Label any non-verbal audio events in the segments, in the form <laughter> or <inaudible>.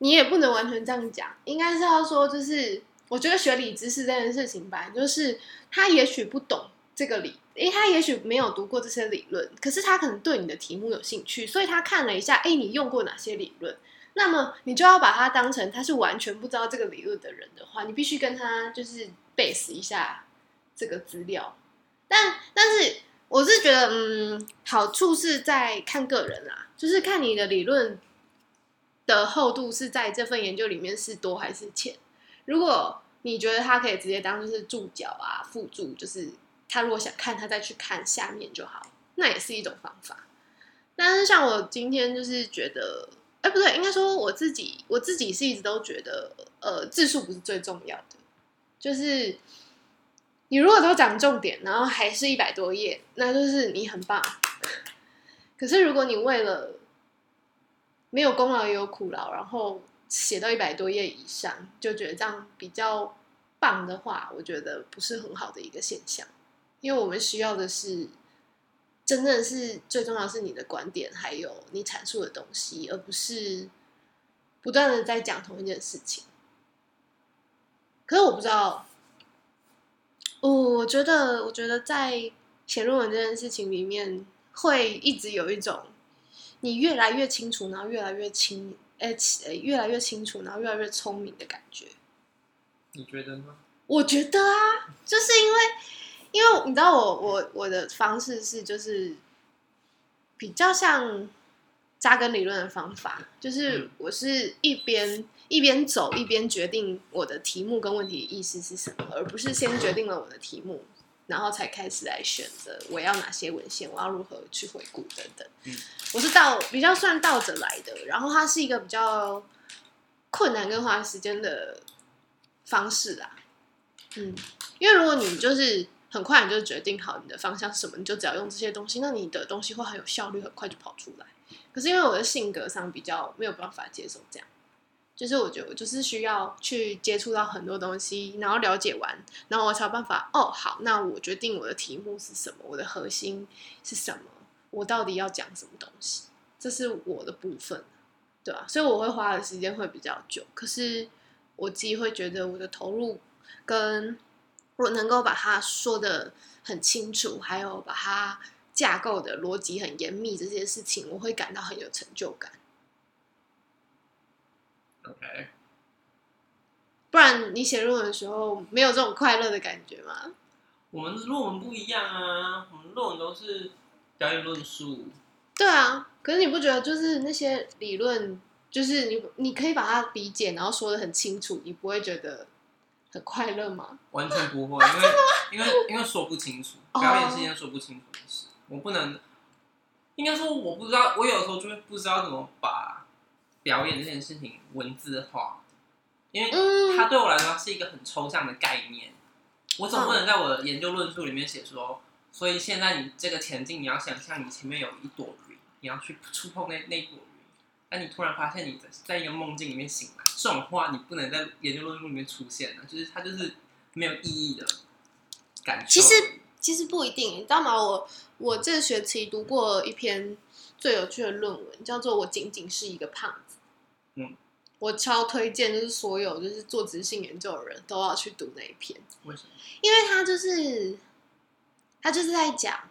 你也不能完全这样讲，应该是要说，就是我觉得学理知识这件事情吧，就是他也许不懂这个理，因为他也许没有读过这些理论，可是他可能对你的题目有兴趣，所以他看了一下，哎，你用过哪些理论？那么你就要把他当成他是完全不知道这个理论的人的话，你必须跟他就是 base 一下这个资料。但但是我是觉得，嗯，好处是在看个人啦，就是看你的理论的厚度是在这份研究里面是多还是浅。如果你觉得他可以直接当就是注脚啊、附注，就是他如果想看，他再去看下面就好，那也是一种方法。但是像我今天就是觉得。哎，不对，应该说我自己，我自己是一直都觉得，呃，字数不是最重要的。就是你如果都讲重点，然后还是一百多页，那就是你很棒。<laughs> 可是如果你为了没有功劳也有苦劳，然后写到一百多页以上，就觉得这样比较棒的话，我觉得不是很好的一个现象。因为我们需要的是。真正是最重要是你的观点，还有你阐述的东西，而不是不断的在讲同一件事情。可是我不知道，哦，我觉得，我觉得在写论文这件事情里面，会一直有一种你越来越清楚，然后越来越清，哎，越来越清楚，然后越来越聪明的感觉。你觉得吗？我觉得啊，就是因为。因为你知道我我我的方式是就是比较像扎根理论的方法，就是我是一边一边走一边决定我的题目跟问题意思是什么，而不是先决定了我的题目，然后才开始来选择我要哪些文献，我要如何去回顾等等。我是倒比较算倒着来的，然后它是一个比较困难跟花时间的方式啦。嗯，因为如果你就是。很快你就决定好你的方向是什么，你就只要用这些东西，那你的东西会很有效率，很快就跑出来。可是因为我的性格上比较没有办法接受这样，就是我觉得我就是需要去接触到很多东西，然后了解完，然后我才有办法。哦，好，那我决定我的题目是什么，我的核心是什么，我到底要讲什么东西，这是我的部分，对吧？所以我会花的时间会比较久，可是我自己会觉得我的投入跟。我能够把它说的很清楚，还有把它架构的逻辑很严密，这些事情我会感到很有成就感。OK，不然你写论文的时候没有这种快乐的感觉吗？我们论文不一样啊，我们论文都是表演论述。对啊，可是你不觉得就是那些理论，就是你你可以把它理解，然后说的很清楚，你不会觉得？很快乐吗？完全不会，因为 <laughs> 因为因为说不清楚，表演是一件说不清楚的事。我不能，应该说我不知道，我有时候就会不知道怎么把表演这件事情文字化，因为它对我来说是一个很抽象的概念。我总不能在我的研究论述里面写说，所以现在你这个前进，你要想象你前面有一朵云，你要去触碰那那朵云。那你突然发现你在在一个梦境里面醒来，这种话你不能在研究论述里面出现的，就是它就是没有意义的感觉。其实其实不一定，你知道吗？我我这学期读过一篇最有趣的论文，叫做《我仅仅是一个胖子》。嗯，我超推荐，就是所有就是做直性研究的人都要去读那一篇。为什么？因为他就是他就是在讲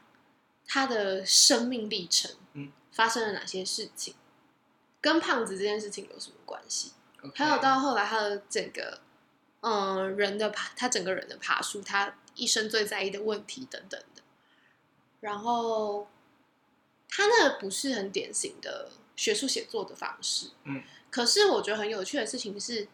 他的生命历程，嗯，发生了哪些事情。跟胖子这件事情有什么关系？还有到后来他的整个，嗯，人的爬，他整个人的爬树，他一生最在意的问题等等的。然后他那不是很典型的学术写作的方式，嗯。可是我觉得很有趣的事情是，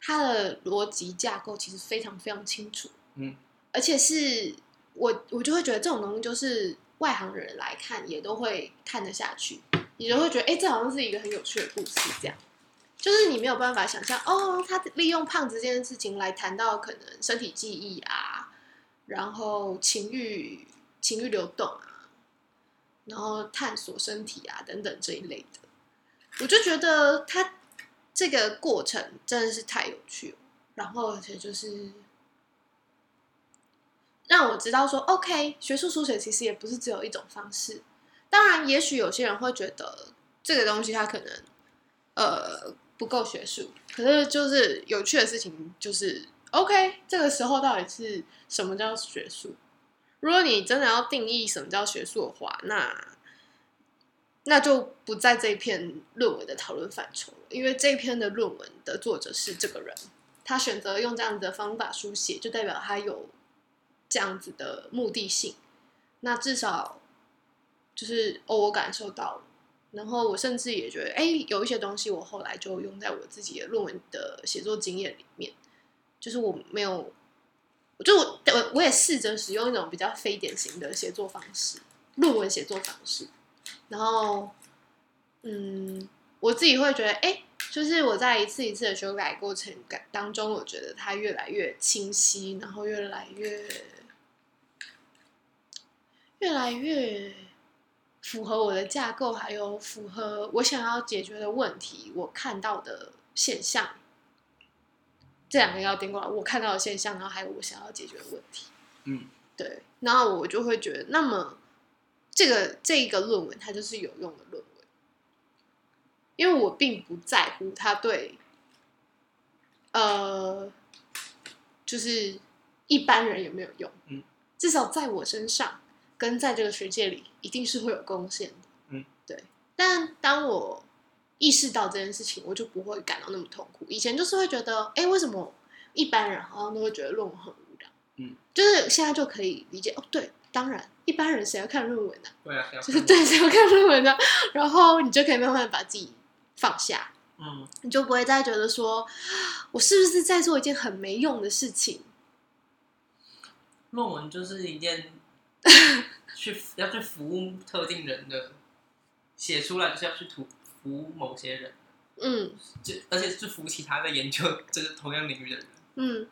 他的逻辑架构其实非常非常清楚，嗯。而且是我我就会觉得这种东西就是外行人来看也都会看得下去。你就会觉得，哎，这好像是一个很有趣的故事，这样，就是你没有办法想象，哦，他利用胖子这件事情来谈到可能身体记忆啊，然后情欲、情欲流动啊，然后探索身体啊等等这一类的，我就觉得他这个过程真的是太有趣了，然后而且就是让我知道说，OK，学术书写其实也不是只有一种方式。当然，也许有些人会觉得这个东西它可能，呃不够学术。可是就是有趣的事情就是，OK，这个时候到底是什么叫学术？如果你真的要定义什么叫学术的话，那那就不在这篇论文的讨论范畴了，因为这篇的论文的作者是这个人，他选择用这样子的方法书写，就代表他有这样子的目的性。那至少就是哦，我感受到了，然后我甚至也觉得，哎，有一些东西我后来就用在我自己的论文的写作经验里面，就是我没有，就我我我也试着使用一种比较非典型的写作方式，论文写作方式。然后，嗯，我自己会觉得，哎，就是我在一次一次的修改过程感当中，我觉得它越来越清晰，然后越来越，越来越符合我的架构，还有符合我想要解决的问题，我看到的现象，这两个要颠过来，我看到的现象，然后还有我想要解决的问题，嗯，对，然后我就会觉得，那么。这个这一个论文，它就是有用的论文，因为我并不在乎它对，呃，就是一般人有没有用，嗯，至少在我身上跟在这个学界里，一定是会有贡献的，嗯，对。但当我意识到这件事情，我就不会感到那么痛苦。以前就是会觉得，哎，为什么一般人好像都会觉得论文很嗯，就是现在就可以理解，哦，对。当然，一般人谁要看论文呢？对啊，就是 <laughs> 对谁要看论文呢？然后你就可以慢慢把自己放下，嗯，你就不会再觉得说，我是不是在做一件很没用的事情？论文就是一件 <laughs> 去要去服务特定人的，写出来就是要去图服务某些人，嗯，就而且是服务其他的研究这个同样领域的人，嗯，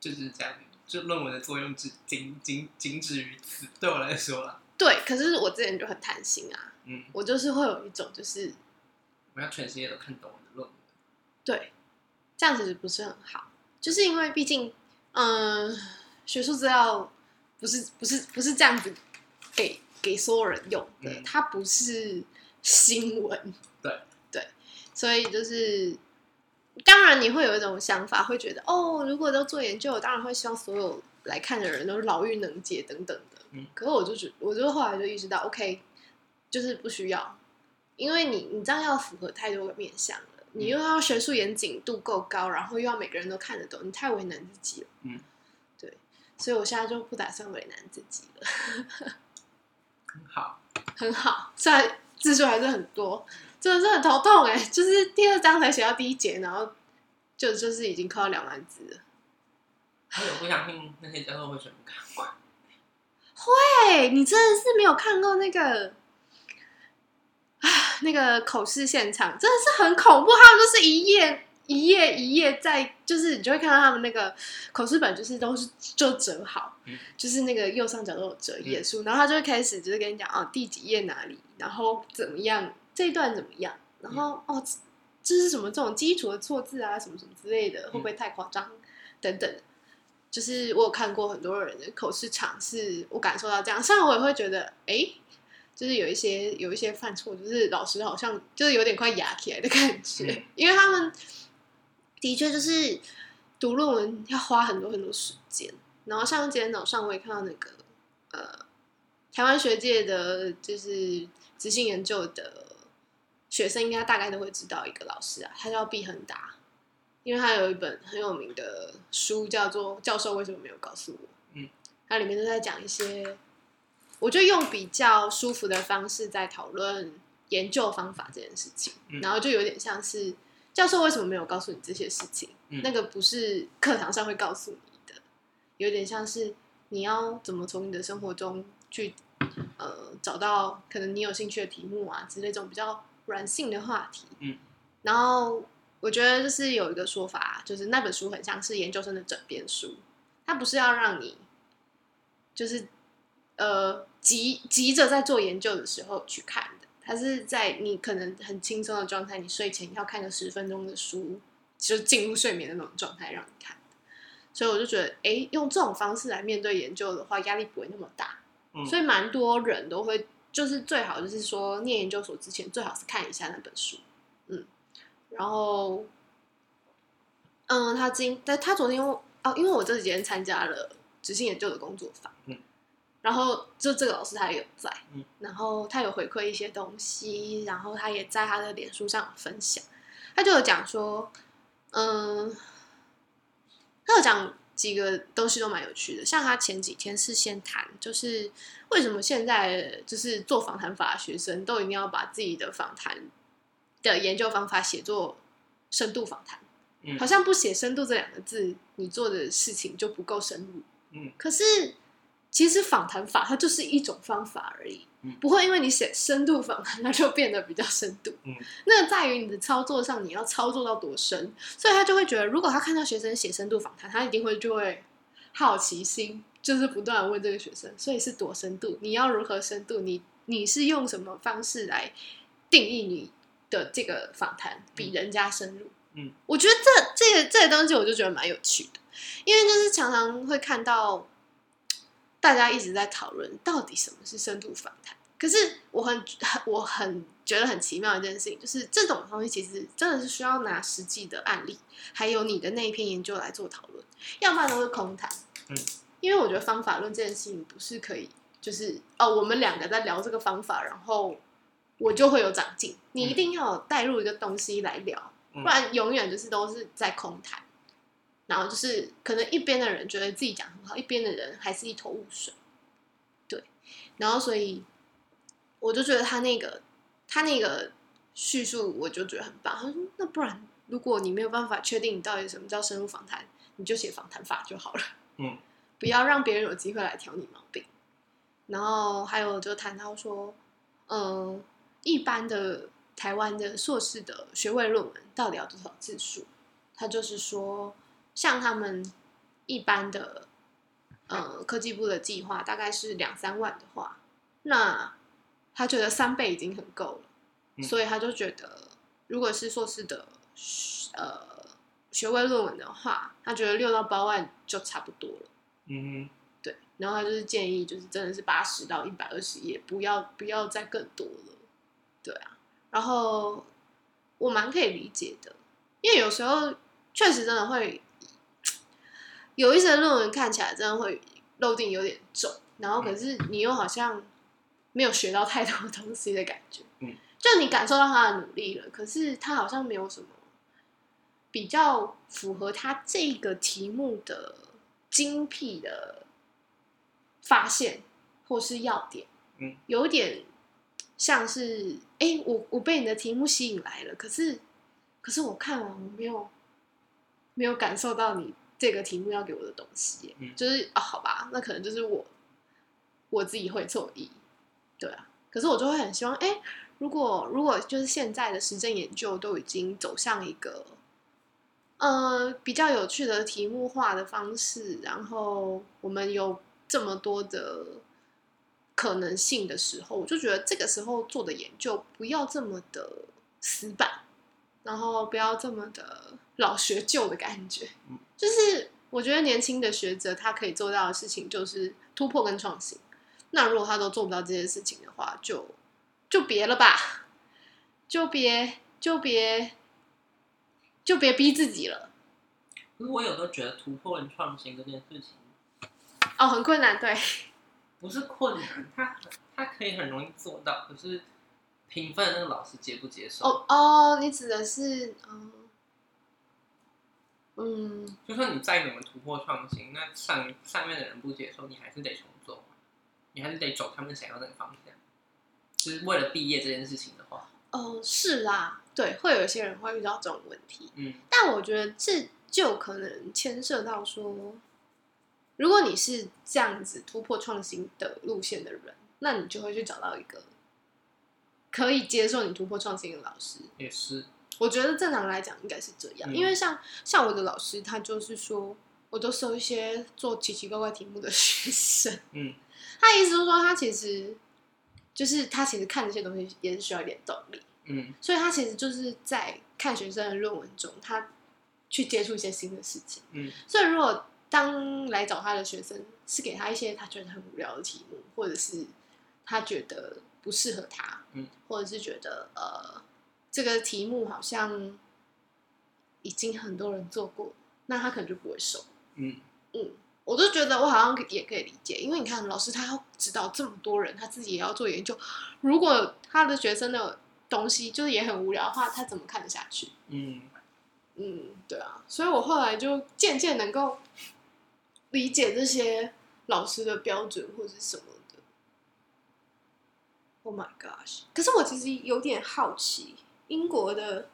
就是这样。就论文的作用只仅仅仅止于此，对我来说啦。对，可是我之前就很贪心啊，嗯，我就是会有一种就是我要全世界都看懂我的论文。对，这样子不是很好，就是因为毕竟，嗯，学术资料不是不是不是这样子给给所有人用的，它不是新闻。对对，所以就是。当然，你会有一种想法，会觉得哦，如果都做研究，我当然会希望所有来看的人都是老妪能解等等的。嗯，可是我就觉，我就后来就意识到，OK，就是不需要，因为你你这样要符合太多个面向了，你又要学术严谨度够高，然后又要每个人都看得懂，你太为难自己了。嗯，对，所以我现在就不打算为难自己了。<laughs> 很好，很好，虽然字数还是很多。真的是很头痛哎，<laughs> 就是第二章才写到第一节，然后就就是已经快要两万字了。还有不相信那些教授会全部看完？会，你真的是没有看过那个啊？那个口试现场真的是很恐怖，他们都是一页一页一页在，就是你就会看到他们那个口试本，就是都是就折好，就是那个右上角都有折页数，然后他就会开始就是跟你讲哦，第几页哪里，然后怎么样。这一段怎么样？然后哦，这是什么？这种基础的错字啊，什么什么之类的，会不会太夸张？等等，就是我有看过很多人的口试场，是我感受到这样。虽然我也会觉得，哎，就是有一些有一些犯错，就是老师好像就是有点快哑起来的感觉，因为他们的确就是读论文要花很多很多时间。然后像今天早上我也看到那个呃，台湾学界的就是执行研究的。学生应该大概都会知道一个老师啊，他叫毕恒达，因为他有一本很有名的书叫做《教授为什么没有告诉我》。嗯，它里面都在讲一些，我就用比较舒服的方式在讨论研究方法这件事情，然后就有点像是教授为什么没有告诉你这些事情，那个不是课堂上会告诉你的，有点像是你要怎么从你的生活中去呃找到可能你有兴趣的题目啊之类这种比较。软性的话题，嗯，然后我觉得就是有一个说法，就是那本书很像是研究生的枕边书，它不是要让你就是呃急急着在做研究的时候去看的，它是在你可能很轻松的状态，你睡前要看个十分钟的书，就进入睡眠的那种状态让你看所以我就觉得，哎，用这种方式来面对研究的话，压力不会那么大，所以蛮多人都会。就是最好，就是说念研究所之前，最好是看一下那本书。嗯，然后，嗯，他今但他昨天哦，因为我这几天参加了执行研究的工作坊，嗯，然后就这个老师他也有在，嗯，然后他有回馈一些东西，然后他也在他的脸书上分享，他就有讲说，嗯，他有讲几个东西都蛮有趣的，像他前几天是先谈，就是为什么现在就是做访谈法的学生都一定要把自己的访谈的研究方法写作深度访谈，嗯。好像不写深度这两个字，你做的事情就不够深入。嗯。可是其实访谈法它就是一种方法而已，嗯不会因为你写深度访谈，它就变得比较深度。嗯那在于你的操作上，你要操作到多深，所以他就会觉得，如果他看到学生写深度访谈，他一定会就会好奇心，就是不断地问这个学生，所以是多深度？你要如何深度？你你是用什么方式来定义你的这个访谈比人家深入？嗯，我觉得这这个这个东西我就觉得蛮有趣的，因为就是常常会看到大家一直在讨论到底什么是深度访谈。可是我很很我很觉得很奇妙一件事情，就是这种东西其实真的是需要拿实际的案例，还有你的那一篇研究来做讨论，要不然都是空谈。嗯，因为我觉得方法论这件事情不是可以，就是哦，我们两个在聊这个方法，然后我就会有长进。你一定要带入一个东西来聊，嗯不然永远就是都是在空谈。然后就是可能一边的人觉得自己讲很好，一边的人还是一头雾水。对，然后所以我就觉得他那个他那个叙述，我就觉得很棒。他说：“那不然，如果你没有办法确定你到底什么叫深入访谈，你就写访谈法就好了。嗯，<laughs> 不要让别人有机会来挑你毛病。”然后还有就谈到说，嗯，一般的台湾的硕士的学位论文到底要多少字数？他就是说，像他们一般的呃科技部的计划大概是两三万的话，那他觉得三倍已经很够了，嗯所以他就觉得，如果是硕士的呃学位论文的话，他觉得六到八万就差不多了。嗯对，然后他就是建议，就是真的是八十到一百二十页，不要不要再更多了。对啊，然后我蛮可以理解的，因为有时候确实真的会有一些论文看起来真的会漏定有点重，然后可是你又好像没有学到太多东西的感觉。嗯，就你感受到他的努力了，可是他好像没有什么比较符合他这个题目的精辟的发现或是要点，嗯，有点像是，哎、我我被你的题目吸引来了，可是可是我看完我没有没有感受到你这个题目要给我的东西，嗯。就是啊，好吧，那可能就是我我自己会错意，对啊，可是我就会很希望，哎、如果如果就是现在的实证研究都已经走向一个呃比较有趣的题目化的方式，然后我们有这么多的可能性的时候，我就觉得这个时候做的研究不要这么的死板，然后不要这么的老学旧的感觉。嗯，就是我觉得年轻的学者他可以做到的事情就是突破跟创新。那如果他都做不到这些事情的话，就就别了吧，就别就别就别逼自己了。可是我有时候觉得突破跟创新这件事情哦，很困难，对，不是困难，他他可以很容易做到，可是评分的那个老师接不接受？哦哦，你指的是嗯嗯。就算你再怎么突破创新，那上上面的人不接受，你还是得重做嘛，你还是得走他们想要的那个方向。就是为了毕业这件事情的话，哦，是啦，对，会有一些人会遇到这种问题，嗯。但我觉得这就可能牵涉到说，如果你是这样子突破创新的路线的人，那你就会去找到一个可以接受你突破创新的老师。也是，我觉得正常来讲应该是这样，嗯因为像像我的老师，他就是说，我都收一些做奇奇怪怪题目的 <laughs> 学生，嗯。<laughs> 他意思就是说，他其实就是他其实看这些东西也是需要一点动力，嗯。所以他其实就是在看学生的论文中，他去接触一些新的事情。嗯。所以如果当来找他的学生是给他一些他觉得很无聊的题目，或者是他觉得不适合他，嗯，或者是觉得呃这个题目好像已经很多人做过，那他可能就不会收。嗯嗯，我就觉得我好像也可以理解，因为你看老师他要指导这么多人，他自己也要做研究，如果他的学生的东西就是也很无聊的话，他怎么看得下去？嗯，嗯，对啊，所以我后来就渐渐能够理解这些老师的标准或者是什么的。Oh my gosh！可是我其实有点好奇英国的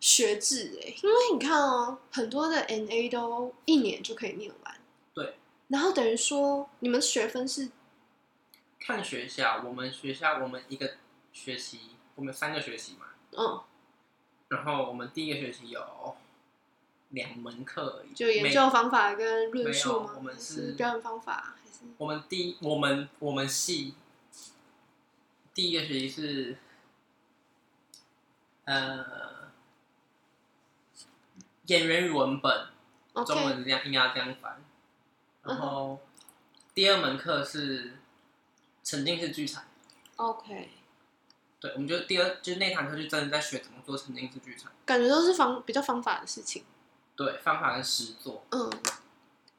学制哎、因为你看哦，很多的 NA 都一年就可以念完，对，然后等于说你们学分是看学校，我们学校我们一个学期，我们三个学期嘛，嗯，然后我们第一个学期有两门课而已，就研究方法跟论述吗？我们是是表演方法还是？我们第一我们我们系第一个学期是呃演员与文本，中文是这样应该要这样翻。然后第二门课是沉浸式剧场，OK，对，我们就第二就是那堂课就真的在学怎么做沉浸式剧场，感觉都是方比较方法的事情。对，方法跟实作。嗯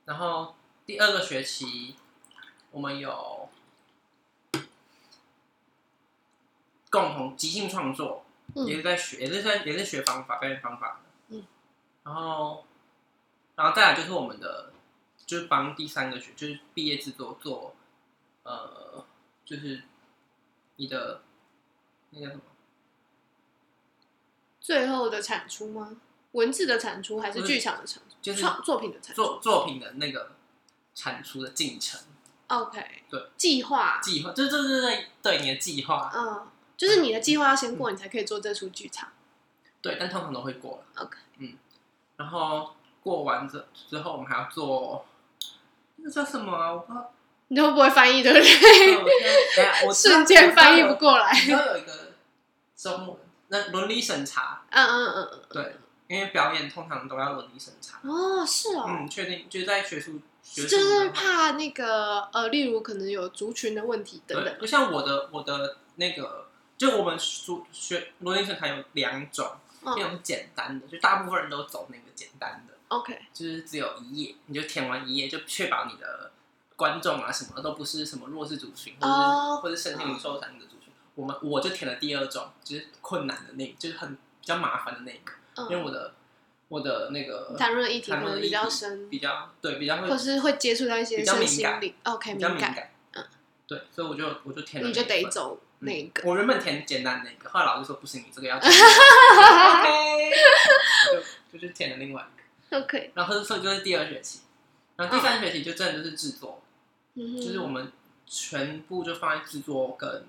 然后第二个学期我们有共同即兴创作，也嗯是在学，也是在也是学方法，表演方法的。嗯，然后，然后再来就是我们的，就是帮第三个学，就是毕业制作做，呃，就是你的那叫什么？最后的产出吗？文字的产出还是剧场的产出？就是创作品的产出。作作品的那个产出的进程 OK，对，计划，计划，这这这这对你的计划，嗯，就是你的计划要先过，你才可以做这出剧场。对，但通常都会过了。OK，嗯，然后过完之之后，我们还要做那个叫什么啊？我不知道。你都不会翻译，对不对？对我瞬间翻译不过来我。知道有一个中文，那伦理审查，嗯嗯嗯嗯。对，因为表演通常都要伦理审查。哦，是哦，嗯，确定就是在学术，学术就是怕那个呃，例如可能有族群的问题等，等。不像我的我的那个，就我们书学伦理审查有两种，一嗯种简单的，就大部分人都走那个简单的，，OK，就是只有一页，你就填完一页，就确保你的观众啊什么的都不是什么弱势族群，或者是、哦或者身心灵受伤的族群。我们我就填了第二种，就是困难的那个，就是很比较麻烦的那个，因为嗯，我的我的那个谈论的议题可能比较深，比较对比较会或是会接触到一些比较身敏感，OK，比较敏感，敏感，嗯，对，所以我就我就填了你就得走嗯那个。我原本填简单的那个，后来老师说不行，你这个要填。<laughs> OK，就就去填了另外一个，OK，然后所以就是第二学期，然后第三学期就真的就是制作，就是我们全部就放在制作跟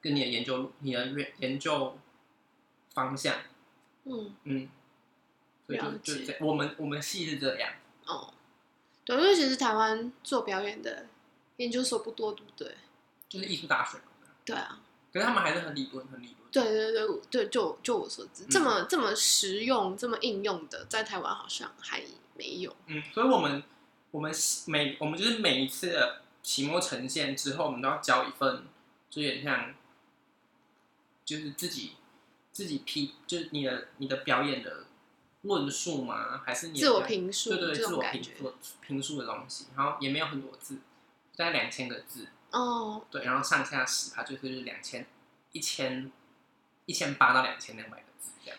跟你的研究你的研研究方向，嗯。嗯，所以就了解。就这我们我们系是这样，哦，对，因为其实台湾做表演的研究所不多，对不对？就是艺术大学嘛，对啊，可是他们还是很理论很理论，对对对对，就就我所知，嗯这么这么实用、这么应用的，在台湾好像还没有。嗯，所以我们我们每我们就是每一次的期末呈现之后，我们都要交一份，就有点像，就是自己自己批，就是你的你的表演的论述吗？还是你的自我评述对对对，自我。评述评述的东西，然后也没有很多字，大概两千个字，哦，对，然后上下十它就是两千一千一千八到两千两百个字这样。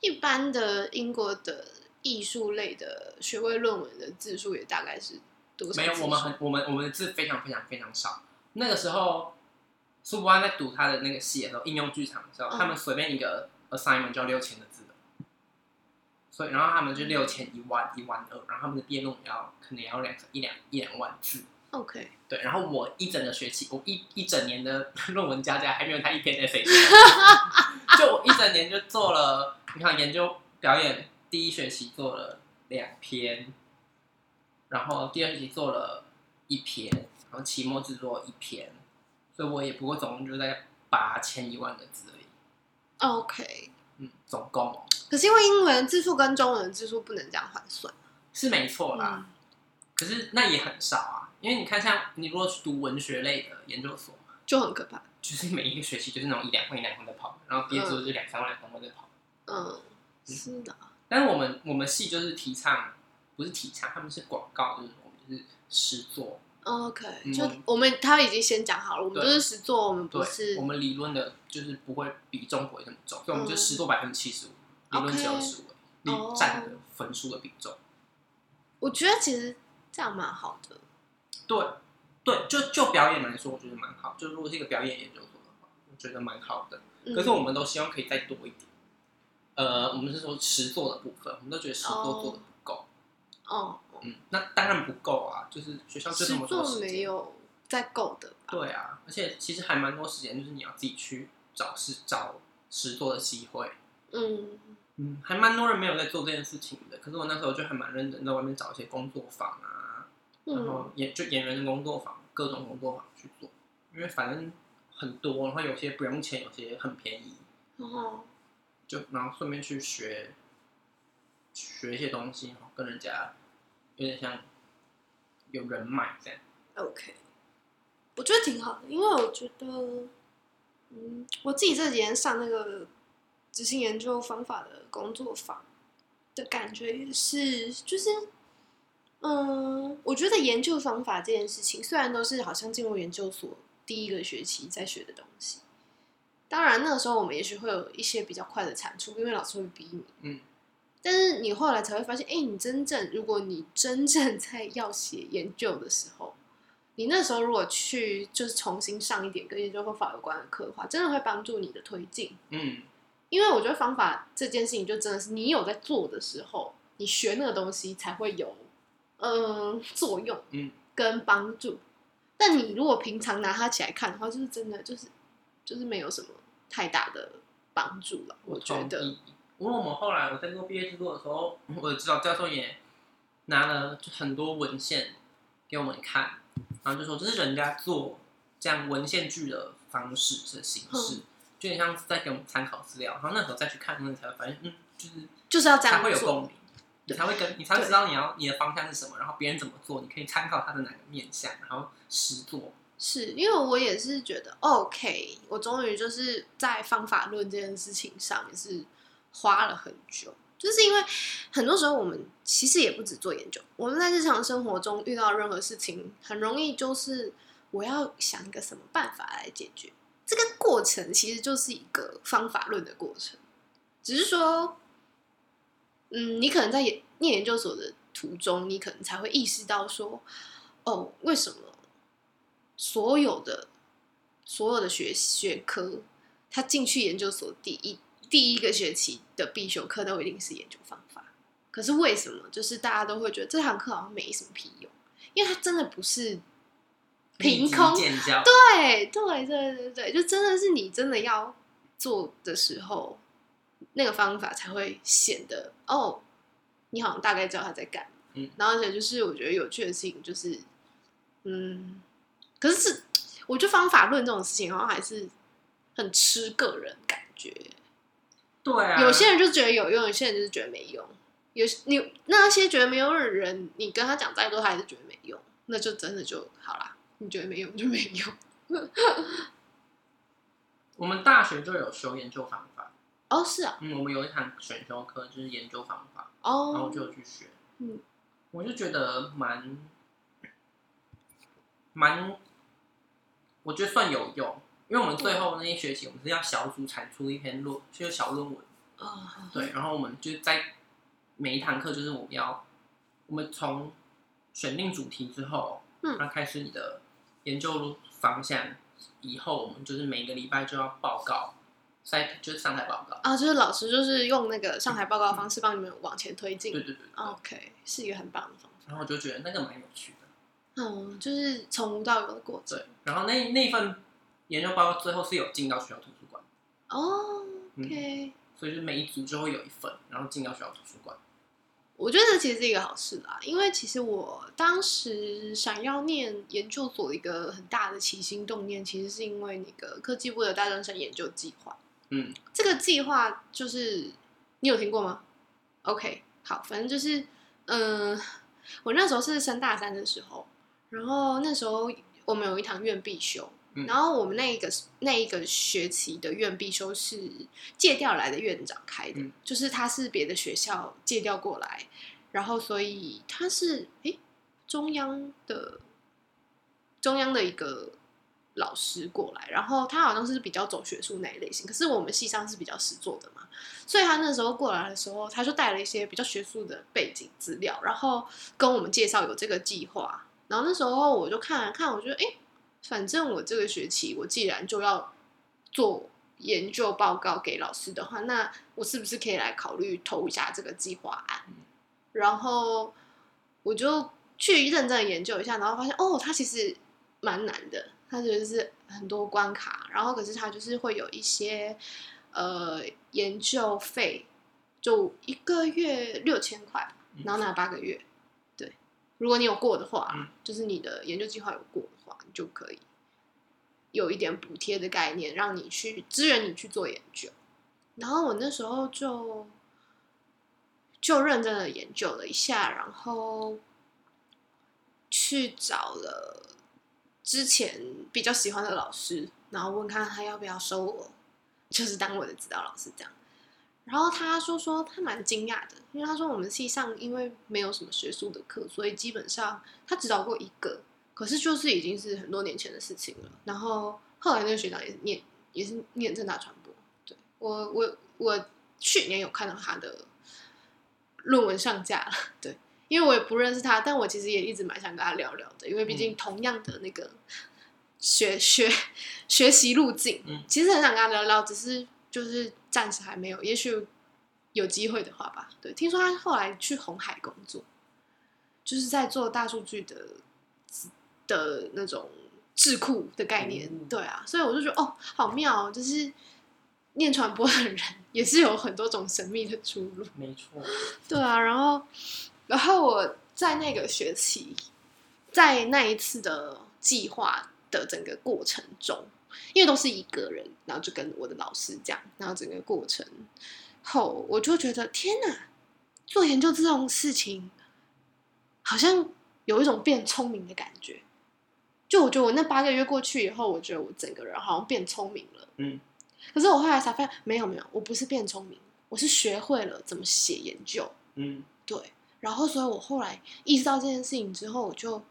一般的英国的艺术类的学位论文的字数也大概是多少？没有，我们很我们我们的字非常非常非常少。那个时候，苏博安在读他的那个系的时候，应用剧场的时候，嗯他们随便一个 assignment 就要六千个字的，所以然后他们就六千一万一万二，然后他们的毕业论文要可能也要两一两一两万字。OK，对，然后我一整个学期，我一一整年的 <laughs> 论文加加还没有他一篇 essay，<laughs> 就我一整年就做了，你看研究表演第一学期做了两篇，然后第二学期做了一篇，然后期末制作一篇，所以我也不过总共就在八千一万个字而已，OK，嗯，总共哦。可是因为英文字数跟中文的字数不能这样换算。是没错啦，嗯，可是那也很少啊，因为你看像你如果去读文学类的研究所。就很可怕。就是每一个学期就是那种一两万一两万的跑，然后毕业之后就两三万两三万在跑。嗯，是的。但是我们我们系就是提倡，不是提倡，他们是广告，就是我们就是实做。OK，嗯就我们他已经先讲好了，我们不是实做，我们不，是我们理论的就是不会比重不会那么重，所以我们就嗯实做百分之七十五，理论只有十五，占的分数的比重。我觉得其实这样蛮好的。对对，就就表演来说，我觉得蛮好。就如果是一个表演研究所的话，我觉得蛮好的。嗯可是我们都希望可以再多一点。呃，我们是说实作的部分，我们都觉得实作做的不够。哦，嗯，那当然不够啊，就是学校就这实么多做时间。没有再够的吧？对啊，而且其实还蛮多时间，就是你要自己去找实找实作的机会。嗯，嗯，还蛮多人没有在做这件事情的。可是我那时候就还蛮认真，在外面找一些工作坊啊，然嗯。后演就演员的工作坊，各种工作坊去做，因为反正很多，然后有些不用钱，有些很便宜，然后就然后顺便去学学一些东西，然后跟人家有点像有人脉这样。OK，我觉得挺好的，因为我觉得，嗯，我自己这几年上那个执行研究方法的工作坊的感觉也是，就是，嗯，我觉得研究方法这件事情，虽然都是好像进入研究所第一个学期在学的东西，当然那个时候我们也许会有一些比较快的产出，因为老师会逼你，嗯。但是你后来才会发现，哎、你真正如果你真正在要写研究的时候，你那时候如果去就是重新上一点跟研究方法有关的课的话，真的会帮助你的推进。嗯，因为我觉得方法这件事情，就真的是你有在做的时候，你学那个东西才会有嗯、作用，嗯，跟帮助。但你如果平常拿它起来看的话，就是真的就是就是没有什么太大的帮助了。我觉得。因为我们后来我在做毕业制作的时候，我的指导教授也拿了就很多文献给我们看，然后就说这是人家做这样文献剧的方式的形式，嗯就有点像在给我们参考资料。然后那时候再去看，那你才会发现，嗯，就是就是要这样做。会有共鸣，你才会跟你才会知道你要你的方向是什么，然后别人怎么做，你可以参考他的哪个面向，然后实做。是因为我也是觉得，OK，我终于就是在方法论这件事情上也是花了很久，就是因为很多时候我们其实也不止做研究，我们在日常生活中遇到任何事情，很容易就是我要想一个什么办法来解决，这个过程其实就是一个方法论的过程，只是说，嗯，你可能在研念研究所的途中，你可能才会意识到说，哦，为什么？所有的所有的学学科，他进去研究所第一第一个学期的必修课都一定是研究方法。可是为什么就是大家都会觉得这堂课好像没什么屁用？因为它真的不是凭空对对对对对，就真的是你真的要做的时候，那个方法才会显得哦，你好像大概知道他在干。嗯，然后而且就是我觉得有趣的事情就是，嗯，可是是我觉得方法论这种事情好像还是很吃个人感觉。对啊，有些人就觉得有用，有些人就是觉得没用。有你那些觉得没用的人，你跟他讲再多，他还是觉得没用，那就真的就好啦。你觉得没用就没用。<laughs> 我们大学就有修研究方法，哦，是啊，嗯，我们有一堂选修课就是研究方法，然后就有去学，嗯，我就觉得蛮蛮，我觉得算有用，因为我们最后那一学期我们是要小组产出一篇论，就是小论文，哦，对，然后我们就在每一堂课就是我们要，我们从选定主题之后，嗯。然后开始你的研究方向，以后我们就是每个礼拜就要报告，在就是上台报告，啊，就是老师就是用那个上台报告的方式帮你们往前推进。对对对对 OK，是一个很棒的方法。然后我就觉得那个蛮有趣的。嗯，就是从无到有的过程。对，然后那那份研究报告最后是有进到学校图书馆，哦嗯，OK，、所以就每一组就会有一份，然后进到学校图书馆。我觉得这其实是一个好事啦，因为其实我当时想要念研究所的一个很大的起心动念，其实是因为那个科技部的大专生研究计划。嗯，这个计划就是你有听过吗？OK，好，反正就是，嗯、<laughs> 我那时候是升大三的时候，然后那时候我们有一堂院必修，嗯。然后我们那一个那一个学期的院必修是借调来的院长开的，嗯。就是他是别的学校借调过来，然后所以他是诶中央的中央的一个老师过来，然后他好像是比较走学术那一类型，可是我们系上是比较实做的嘛，所以他那时候过来的时候，他就带了一些比较学术的背景资料，然后跟我们介绍有这个计划。然后那时候我就看了看，我觉得哎，诶反正我这个学期我既然就要做研究报告给老师的话，那我是不是可以来考虑投一下这个计划案？然后我就去认真的研究一下，然后发现哦，它其实蛮难的，它就是很多关卡，然后可是它就是会有一些呃研究费，就一个月六千块，然后拿八个月。对，如果你有过的话，嗯就是你的研究计划有过的话，你就可以有一点补贴的概念，让你去支援你去做研究。然后我那时候就就认真的研究了一下，然后去找了之前比较喜欢的老师，然后问看他要不要收我，就是当我的指导老师这样。然后他说说他蛮惊讶的，因为他说我们系上因为没有什么学术的课，所以基本上他指导过一个，可是就是已经是很多年前的事情了。然后后来那个学长也是念也是念正大传播，对我我我去年有看到他的论文上架了，对，因为我也不认识他，但我其实也一直蛮想跟他聊聊的，因为毕竟同样的那个学学学习路径，嗯其实很想跟他聊聊，只是就是暂时还没有，也许有机会的话吧。对，听说他后来去红海工作，就是在做大数据的的那种智库的概念。嗯对啊，所以我就觉得哦，好妙哦，就是念传播的人 <laughs> 也是有很多种神秘的出路。没错，对啊，然后，然后我在那个学期，在那一次的计划的整个过程中，因为都是一个人，然后就跟我的老师讲，然后整个过程后，我就觉得天哪，做研究这种事情，好像有一种变聪明的感觉。就我觉得我那八个月过去以后，我觉得我整个人好像变聪明了。嗯，可是我后来才发现，没有没有，我不是变聪明，我是学会了怎么写研究。嗯对，然后所以我后来意识到这件事情之后，我就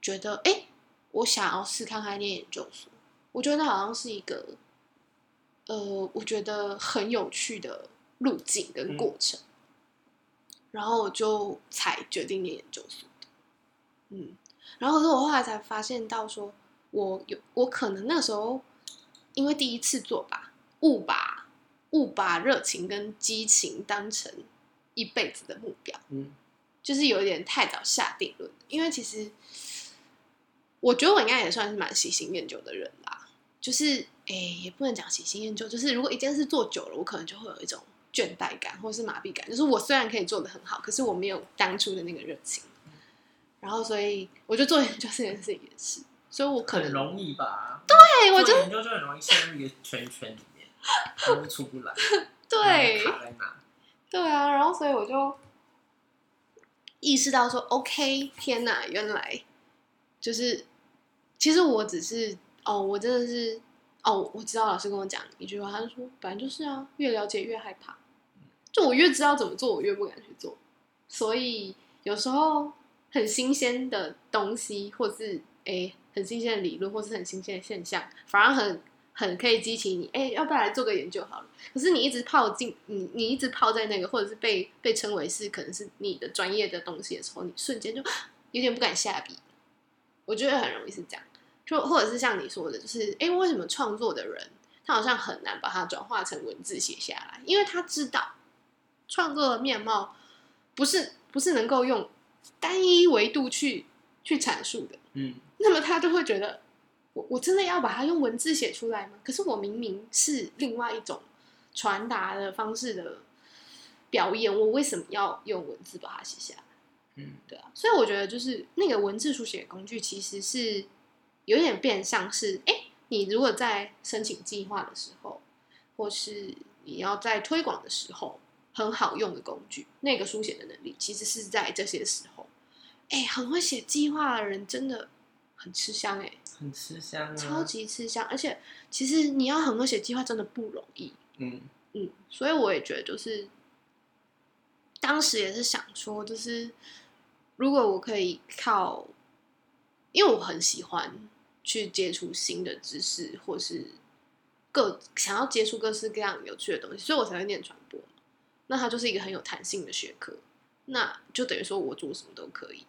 觉得，哎，我想要试看看念研究所。我觉得那好像是一个，呃，我觉得很有趣的路径跟过程。然后我就才决定念研究所的。嗯，然后可是我后来才发现到说，我有我可能那时候因为第一次做吧，误把误把热情跟激情当成一辈子的目标，嗯就是有一点太早下定论。因为其实我觉得我应该也算是蛮喜新厌旧的人啦，就是诶、也不能讲喜新厌旧，就是如果一件事做久了，我可能就会有一种倦怠感或是麻痹感，就是我虽然可以做的很好，可是我没有当初的那个热情。然后，所以我就做研究这件事情也是，所以我可能很容易吧？对我就做研究就很容易陷入一个圈圈里面，然后出不来，<laughs> 对卡在哪。对啊，然后所以我就意识到说，OK，天哪，原来就是，其实我只是哦，我真的是哦，我知道老师跟我讲一句话，他就说，本来就是啊，越了解越害怕，就我越知道怎么做，我越不敢去做，所以有时候很新鲜的东西，或是诶很新鲜的理论，或是很新鲜的现象，反而很很可以激起你，哎，要不要来做个研究好了？可是你一直泡进你你一直泡在那个，或者是被被称为是可能是你的专业的东西的时候，你瞬间就有点不敢下笔。我觉得很容易是这样，就或者是像你说的，就是哎，诶为什么创作的人他好像很难把它转化成文字写下来？因为他知道创作的面貌不是不是能够用单一维度去去阐述的。嗯那么他就会觉得，我我真的要把它用文字写出来吗？可是我明明是另外一种传达的方式的表演，我为什么要用文字把它写下来？嗯对啊，所以我觉得就是那个文字书写工具其实是有点变相是，哎，你如果在申请计划的时候，或是你要在推广的时候，很好用的工具，那个书写的能力其实是在这些时候，哎，很会写计划的人真的很吃香哎、很吃香啊，超级吃香，而且其实你要很会写计划真的不容易。嗯嗯，所以我也觉得就是，当时也是想说，就是如果我可以靠，因为我很喜欢去接触新的知识，或是各想要接触各式各样有趣的东西，所以我才会念传播。那它就是一个很有弹性的学科，那就等于说我做什么都可以，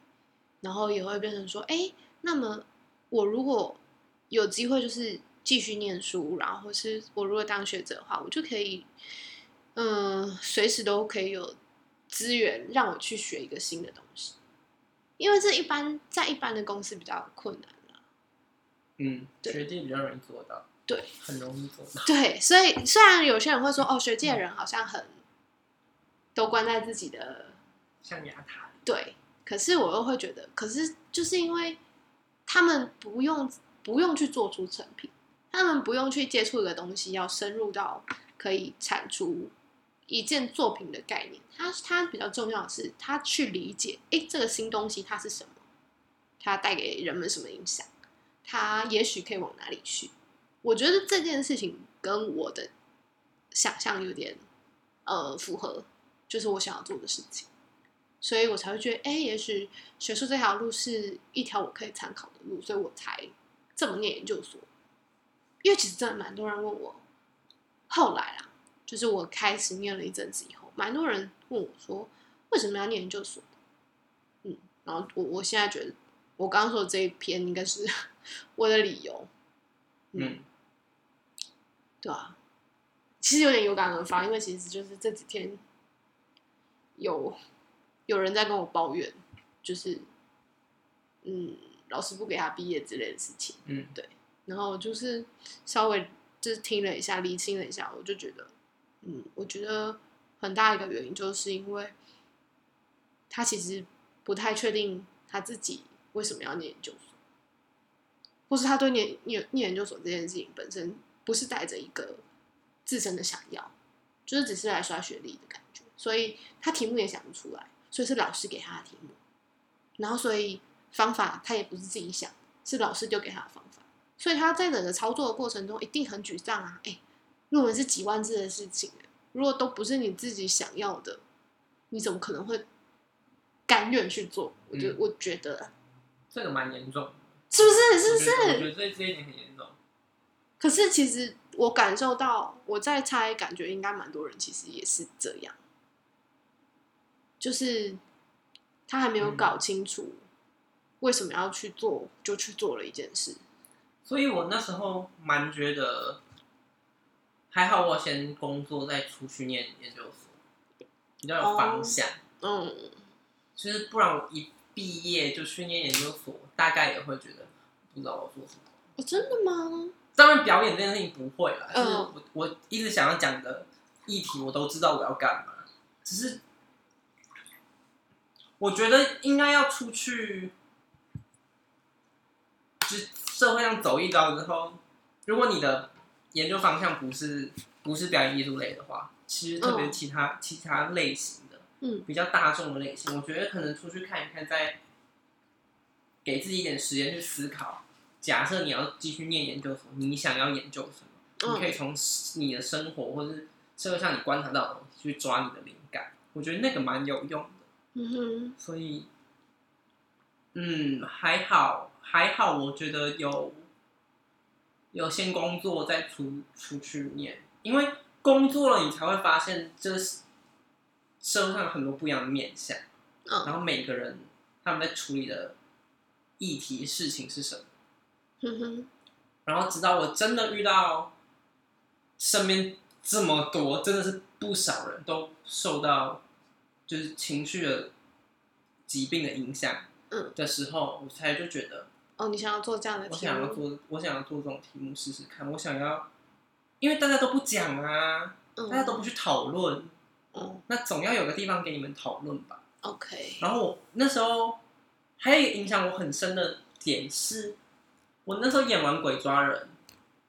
然后也会变成说，哎，那么我如果有机会就是继续念书，然后是我如果当学者的话，我就可以，嗯，随时都可以有资源让我去学一个新的东西，因为这一般在一般的公司比较困难啦。嗯，对。学弟比较容易做到，对，很容易做到，对，所以虽然有些人会说，哦，学界人好像很都关在自己的象牙塔，对，可是我又会觉得，可是就是因为他们不用不用去做出成品，他们不用去接触一个东西，要深入到可以产出一件作品的概念。他他比较重要的是，他去理解，诶，这个新东西它是什么，它带给人们什么影响，它也许可以往哪里去。我觉得这件事情跟我的想象有点呃符合，就是我想要做的事情。所以我才会觉得，哎、也许学术这条路是一条我可以参考的路，所以我才这么念研究所。因为其实真的蛮多人问我，后来啦，就是我开始念了一阵子以后，蛮多人问我说，为什么要念研究所？嗯，然后我我现在觉得，我刚刚说的这一篇应该是 <laughs> 我的理由。嗯，对啊，其实有点有感而发，因为其实就是这几天有有人在跟我抱怨，就是嗯，老师不给他毕业之类的事情，嗯，对然后就是稍微就是听了一下，理清了一下，我就觉得，嗯，我觉得很大一个原因就是因为他其实不太确定他自己为什么要念研究所。或是他对念念念研究所这件事情本身不是带着一个自身的想要，就是只是来刷学历的感觉，所以他题目也想不出来，所以是老师给他的题目，然后所以方法他也不是自己想，是老师丢给他的方法，所以他在整个操作的过程中一定很沮丧啊！哎，论文是几万字的事情，如果都不是你自己想要的，你怎么可能会甘愿去做？我觉，嗯我觉得这个蛮严重，是不是？是不我觉得我是？觉得这这一点很严重，可是其实我感受到，我在猜，感觉应该蛮多人其实也是这样，就是他还没有搞清楚为什么要去做，就去做了一件事。所以我那时候蛮觉得，还好我先工作再出去念研究所，比较有方向。嗯，就是不然我一毕业就去念研究所，大概也会觉得不知道我做什么。哦，真的吗？当然表演这件事情不会啦，嗯就是我我一直想要讲的议题我都知道我要干嘛，只是我觉得应该要出去，就是社会上走一遭之后，如果你的研究方向不是不是表演艺术类的话，其实特别嗯其他、其他类型的，嗯，比较大众的类型，我觉得可能出去看一看，再给自己一点时间去思考。假设你要继续念研究所，你想要研究什么？你可以从你的生活或是社会上你观察到的东西去抓你的灵感，我觉得那个蛮有用的。嗯哼，所以，嗯，还好，还好，我觉得有有先工作再出出去念，因为工作了你才会发现这社会上有很多不一样的面相，嗯。然后每个人他们在处理的议题事情是什么。哼哼，然后直到我真的遇到身边这么多，真的是不少人都受到就是情绪的疾病的影响，嗯的时候，我才就觉得哦，你想要做这样的我？想要做，我想要做这种题目试试看，我想要，因为大家都不讲啊，嗯大家都不去讨论，嗯那总要有个地方给你们讨论吧。，OK，然后我那时候还有一个影响我很深的点是，我那时候演完《鬼抓人》，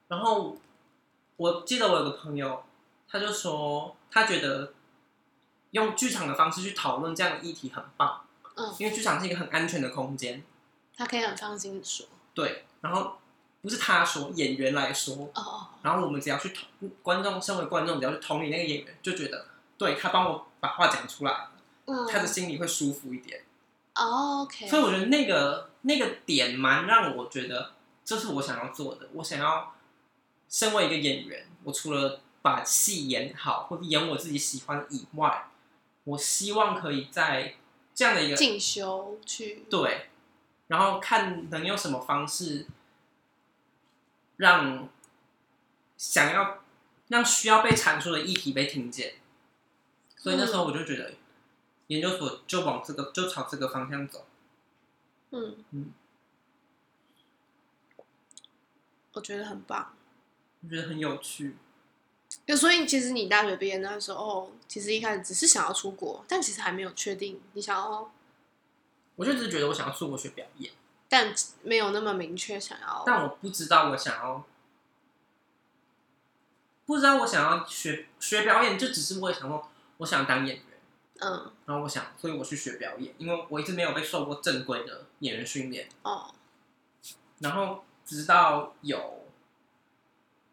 然后我记得我有个朋友，他就说他觉得用剧场的方式去讨论这样的议题很棒，嗯，因为剧场是一个很安全的空间。他可以很放心的说，对，然后不是他说，演员来说，哦，然后我们只要去同观众，身为观众，只要去同理那个演员，就觉得对他帮我把话讲出来，嗯，他的心里会舒服一点。哦 OK，所以我觉得那个那个点蛮让我觉得这是我想要做的。我想要身为一个演员，我除了把戏演好或者演我自己喜欢以外，我希望可以在这样的一个进修去，对，然后看能用什么方式让想要让需要被阐述的议题被听见。所以那时候我就觉得，研究所就往这个就朝这个方向走。嗯嗯，我觉得很棒。我觉得很有趣。就所以其实你大学毕业那时候，其实一开始只是想要出国，但其实还没有确定你想要，我就只是觉得我想要出国学表演，但没有那么明确想要。但我不知道我想要，不知道我想要学学表演，就只是我也想说，我想当演员。嗯然后我想，所以我去学表演，因为我一直没有被受过正规的演员训练。哦然后直到有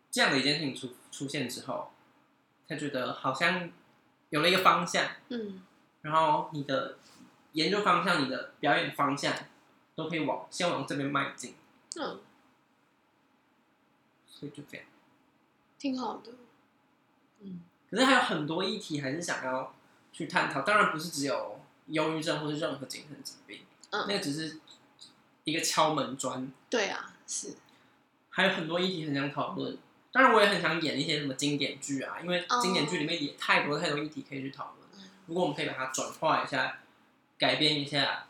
这样的一件事情出出现之后，才觉得好像有了一个方向，嗯然后你的研究方向、你的表演方向都可以往先往这边迈进，嗯，所以就这样。挺好的。嗯可是还有很多议题还是想要去探讨，当然不是只有忧郁症或是任何精神疾病，嗯那个只是一个敲门砖。对啊，是还有很多议题很想讨论。当然，我也很想演一些什么经典剧啊，因为经典剧里面也太多太多议题可以去讨论。嗯如果我们可以把它转化一下、改编一下，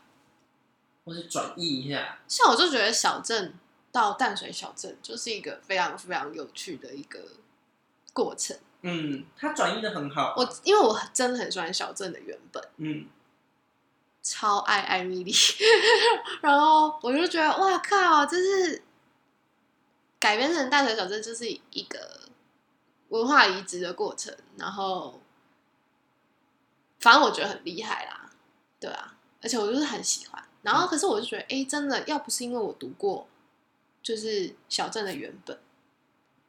或是转译一下，像我就觉得小镇到淡水小镇就是一个非常非常有趣的一个过程。嗯，它转译的很好。我因为我真的很喜欢小镇的原本，嗯，超爱艾米丽，<laughs> 然后我就觉得哇靠，这是改编成淡水小镇就是一个文化移植的过程，然后反正我觉得很厉害啦，对啊，而且我就是很喜欢。然后可是我就觉得，哎，真的要不是因为我读过就是小镇的原本，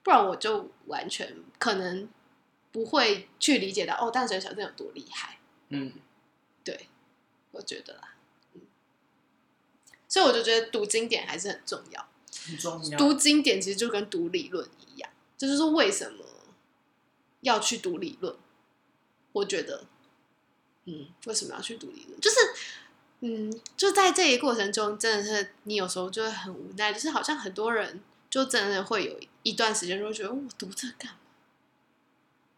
不然我就完全可能不会去理解到哦，淡水小镇有多厉害。嗯，对，我觉得啦，嗯，所以我就觉得读经典还是很重要。读经典其实就跟读理论一样，这就是为什么要去读理论。我觉得，嗯，为什么要去读理论？就是，嗯，就在这一过程中，真的是你有时候就会很无奈，就是好像很多人就真的会有一段时间就会觉得，我读这干嘛？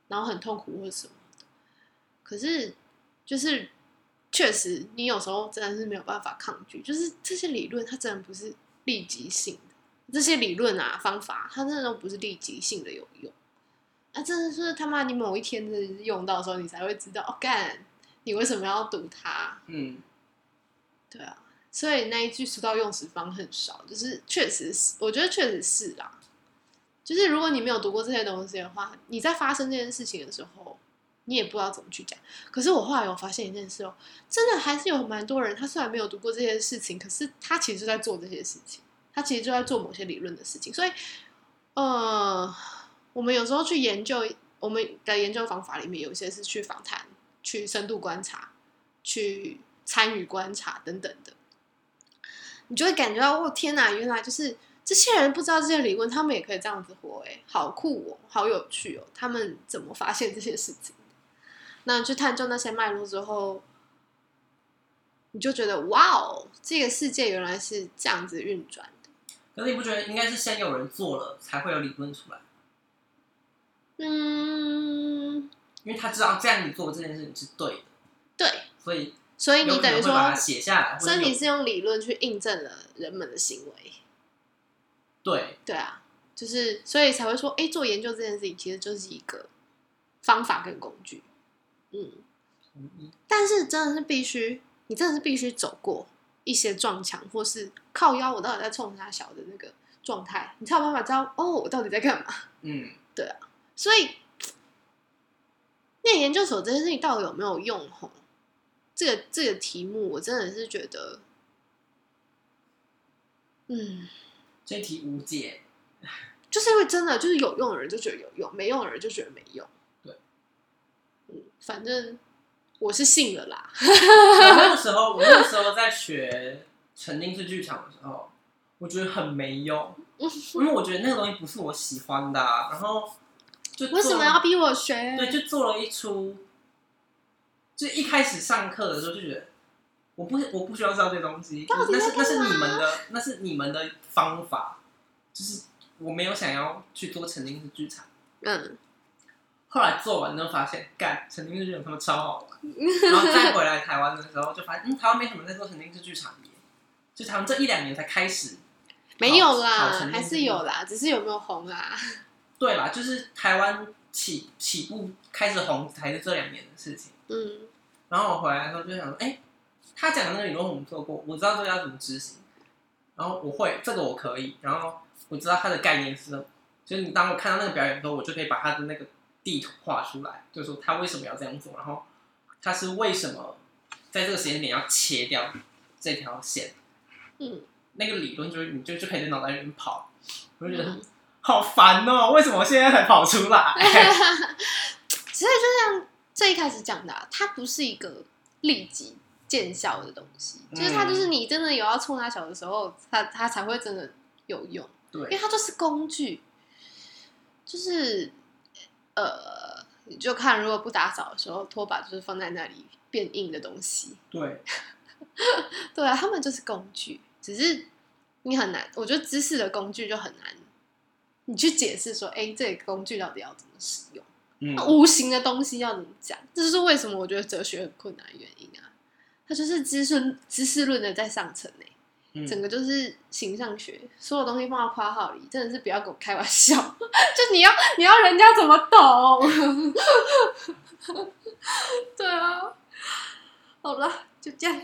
然后很痛苦或者什么的。可是，就是确实，你有时候真的是没有办法抗拒，就是这些理论它真的不是立即性。这些理论啊、方法，它真的都不是立即性的有用。啊，真的是他妈，你某一天的用到的时候，你才会知道，哦，干，你为什么要读它？嗯，对啊，所以那一句“书到用时方恨少”，就是确实是，我觉得确实是啦。就是如果你没有读过这些东西的话，你在发生这件事情的时候，你也不知道怎么去讲。可是我后来有发现一件事哦，真的还是有蛮多人，他虽然没有读过这些事情，可是他其实就在做这些事情，他其实就在做某些理论的事情。所以，呃，我们有时候去研究我们的研究方法里面，有一些是去访谈、去深度观察、去参与观察等等的，你就会感觉到，哦，天哪，原来就是这些人不知道这些理论，他们也可以这样子活，哎，好酷哦，好有趣哦，他们怎么发现这些事情？那去探究那些脉络之后，你就觉得，哇哦，这个世界原来是这样子运转。可是你不觉得应该是先有人做了，才会有理论出来？嗯，因为他知道这样你做这件事情是对的，对，所以所以你等于说把它写下来，或者有所以你是用理论去印证了人们的行为。对，对啊，就是所以才会说，哎，做研究这件事情其实就是一个方法跟工具。嗯，嗯但是真的是必须，你真的是必须走过一些撞墙，或是靠腰，我到底在冲他小的那个状态，你才有办法知道，哦，我到底在干嘛。嗯，对啊所以，念研究所这件事情到底有没有用？吼，这个这个题目，我真的是觉得，嗯，这题无解。就是因为真的就是有用的人就觉得有用，没用的人就觉得没用。对，嗯，反正我是信了啦。<laughs> 我那个时候，我那个时候在学沉浸式剧场的时候，我觉得很没用，<laughs> 因为我觉得那个东西不是我喜欢的啊、然后就为什么要逼我学？对，就做了一出，就一开始上课的时候就觉得，我不我不需要知道这东西，那是那是你们的，那是你们的方法，就是我没有想要去做沉浸式剧场。嗯，后来做完之后发现，干沉浸式剧场他们超好玩，然后再回来台湾的时候就发现，嗯，台湾没什么在做沉浸式剧场耶，就他们这一两年才开始。没有啦还是有啦，只是有没有红啊？对啦，就是台湾起起步开始红，才是这两年的事情。嗯然后我回来的时候就想说，哎、他讲的那个理论我们做过，我知道这个要怎么执行，然后我会这个我可以，然后我知道他的概念是什么，就是你当我看到那个表演的时候，我就可以把他的那个地图画出来，就是说他为什么要这样做，然后他是为什么在这个时间点要切掉这条线，嗯那个理论就是你就就可以在脑袋里面跑，我就觉得嗯，好烦哦，为什么我现在才跑出来？<laughs> 其实就像最一开始讲的、啊，它不是一个立即见效的东西，就是它就是你真的有要冲它小的时候，它它才会真的有用。因为对，它就是工具，就是呃，你就看如果不打扫的时候，拖把就是放在那里变硬的东西。对，<laughs> 对啊，他们就是工具，只是你很难，我觉得知识的工具就很难，你去解释说，哎，这个工具到底要怎么使用？嗯那无形的东西要怎么讲？这就是为什么我觉得哲学很困难的原因啊。它就是知识知识论的在上层呢、嗯整个就是形象学，所有东西放到括号里，真的是不要跟我开玩笑。<laughs> 就你要你要人家怎么懂？<laughs> 对啊，好了，就这样。